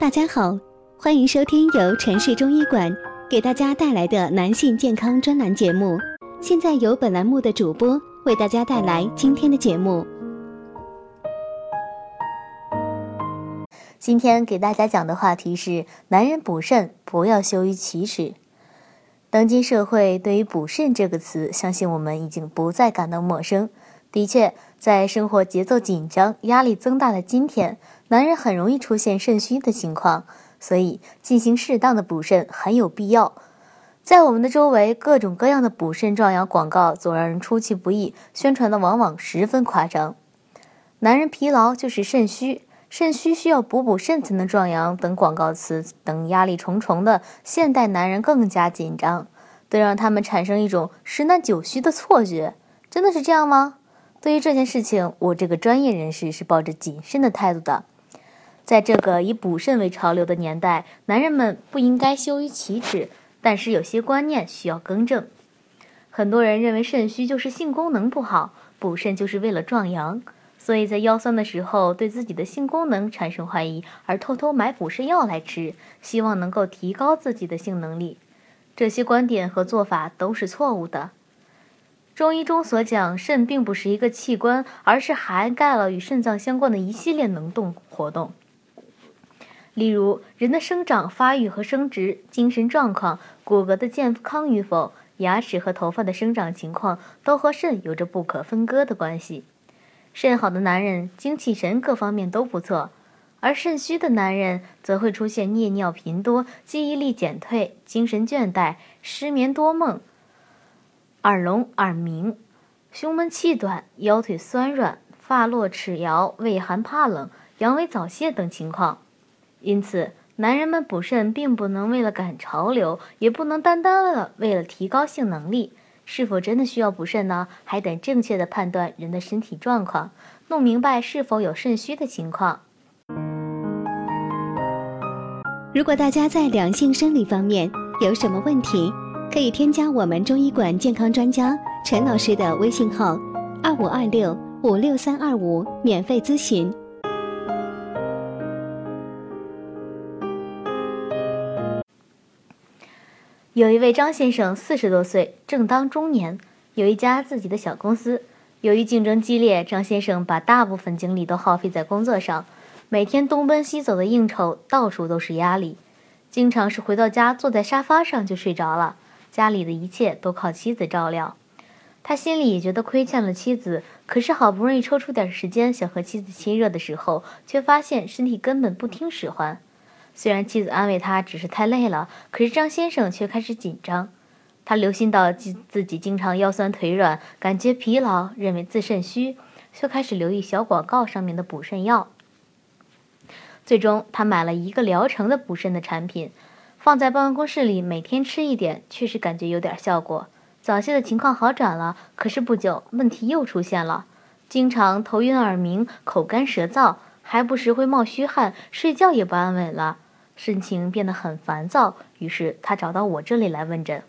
大家好，欢迎收听由城市中医馆给大家带来的男性健康专栏节目。现在由本栏目的主播为大家带来今天的节目。今天给大家讲的话题是：男人补肾不要羞于启齿。当今社会对于“补肾”这个词，相信我们已经不再感到陌生。的确，在生活节奏紧张、压力增大的今天，男人很容易出现肾虚的情况，所以进行适当的补肾很有必要。在我们的周围，各种各样的补肾壮阳广告总让人出其不意，宣传的往往十分夸张。男人疲劳就是肾虚，肾虚需要补补肾才能壮阳等广告词等压力重重的现代男人更加紧张，都让他们产生一种十男九虚的错觉。真的是这样吗？对于这件事情，我这个专业人士是抱着谨慎的态度的。在这个以补肾为潮流的年代，男人们不应该羞于启齿，但是有些观念需要更正。很多人认为肾虚就是性功能不好，补肾就是为了壮阳，所以在腰酸的时候对自己的性功能产生怀疑，而偷偷买补肾药来吃，希望能够提高自己的性能力。这些观点和做法都是错误的。中医中所讲，肾并不是一个器官，而是涵盖了与肾脏相关的一系列能动活动。例如，人的生长发育和生殖、精神状况、骨骼的健康与否、牙齿和头发的生长情况，都和肾有着不可分割的关系。肾好的男人，精气神各方面都不错；而肾虚的男人，则会出现夜尿频多、记忆力减退、精神倦怠、失眠多梦。耳聋、耳鸣、胸闷气短、腰腿酸软、发落齿摇、畏寒怕冷、阳痿早泄等情况。因此，男人们补肾并不能为了赶潮流，也不能单单为了为了提高性能力。是否真的需要补肾呢？还得正确的判断人的身体状况，弄明白是否有肾虚的情况。如果大家在两性生理方面有什么问题，可以添加我们中医馆健康专家陈老师的微信号：二五二六五六三二五，免费咨询。有一位张先生，四十多岁，正当中年，有一家自己的小公司。由于竞争激烈，张先生把大部分精力都耗费在工作上，每天东奔西走的应酬，到处都是压力，经常是回到家坐在沙发上就睡着了。家里的一切都靠妻子照料，他心里也觉得亏欠了妻子。可是好不容易抽出点时间想和妻子亲热的时候，却发现身体根本不听使唤。虽然妻子安慰他只是太累了，可是张先生却开始紧张。他留心到自自己经常腰酸腿软，感觉疲劳，认为自肾虚，就开始留意小广告上面的补肾药。最终，他买了一个疗程的补肾的产品。放在办公室里，每天吃一点，确实感觉有点效果。早泄的情况好转了，可是不久问题又出现了，经常头晕耳鸣、口干舌燥，还不时会冒虚汗，睡觉也不安稳了，心情变得很烦躁。于是他找到我这里来问诊。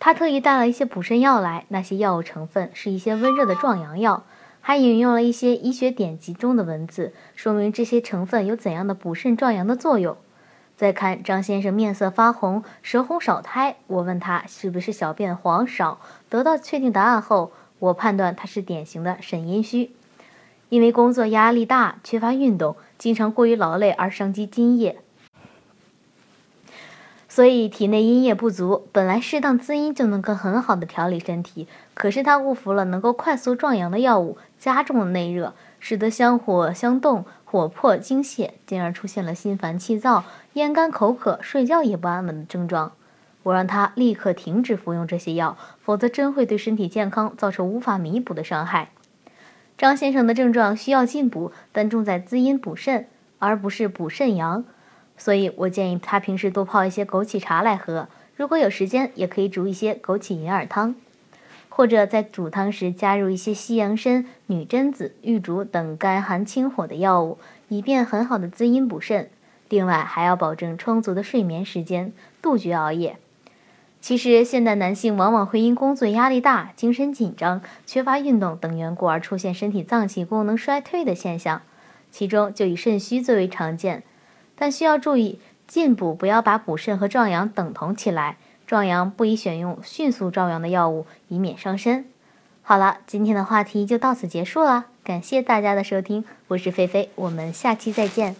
他特意带了一些补肾药来，那些药物成分是一些温热的壮阳药，还引用了一些医学典籍中的文字，说明这些成分有怎样的补肾壮阳的作用。再看张先生面色发红，舌红少苔。我问他是不是小便黄少，得到确定答案后，我判断他是典型的肾阴虚，因为工作压力大，缺乏运动，经常过于劳累而伤及津液，所以体内阴液不足。本来适当滋阴就能够很好的调理身体，可是他误服了能够快速壮阳的药物，加重了内热，使得相火相动。火破精泄，进而出现了心烦气躁、咽干口渴、睡觉也不安稳的症状。我让他立刻停止服用这些药，否则真会对身体健康造成无法弥补的伤害。张先生的症状需要进补，但重在滋阴补肾，而不是补肾阳。所以我建议他平时多泡一些枸杞茶来喝，如果有时间，也可以煮一些枸杞银耳汤。或者在煮汤时加入一些西洋参、女贞子、玉竹等甘寒清火的药物，以便很好的滋阴补肾。另外，还要保证充足的睡眠时间，杜绝熬夜。其实，现代男性往往会因工作压力大、精神紧张、缺乏运动等缘故而出现身体脏器功能衰退的现象。其中就以肾虚最为常见。但需要注意，进补不要把补肾和壮阳等同起来，壮阳不宜选用迅速壮阳的药物，以免伤身。好了，今天的话题就到此结束了，感谢大家的收听，我是菲菲，我们下期再见。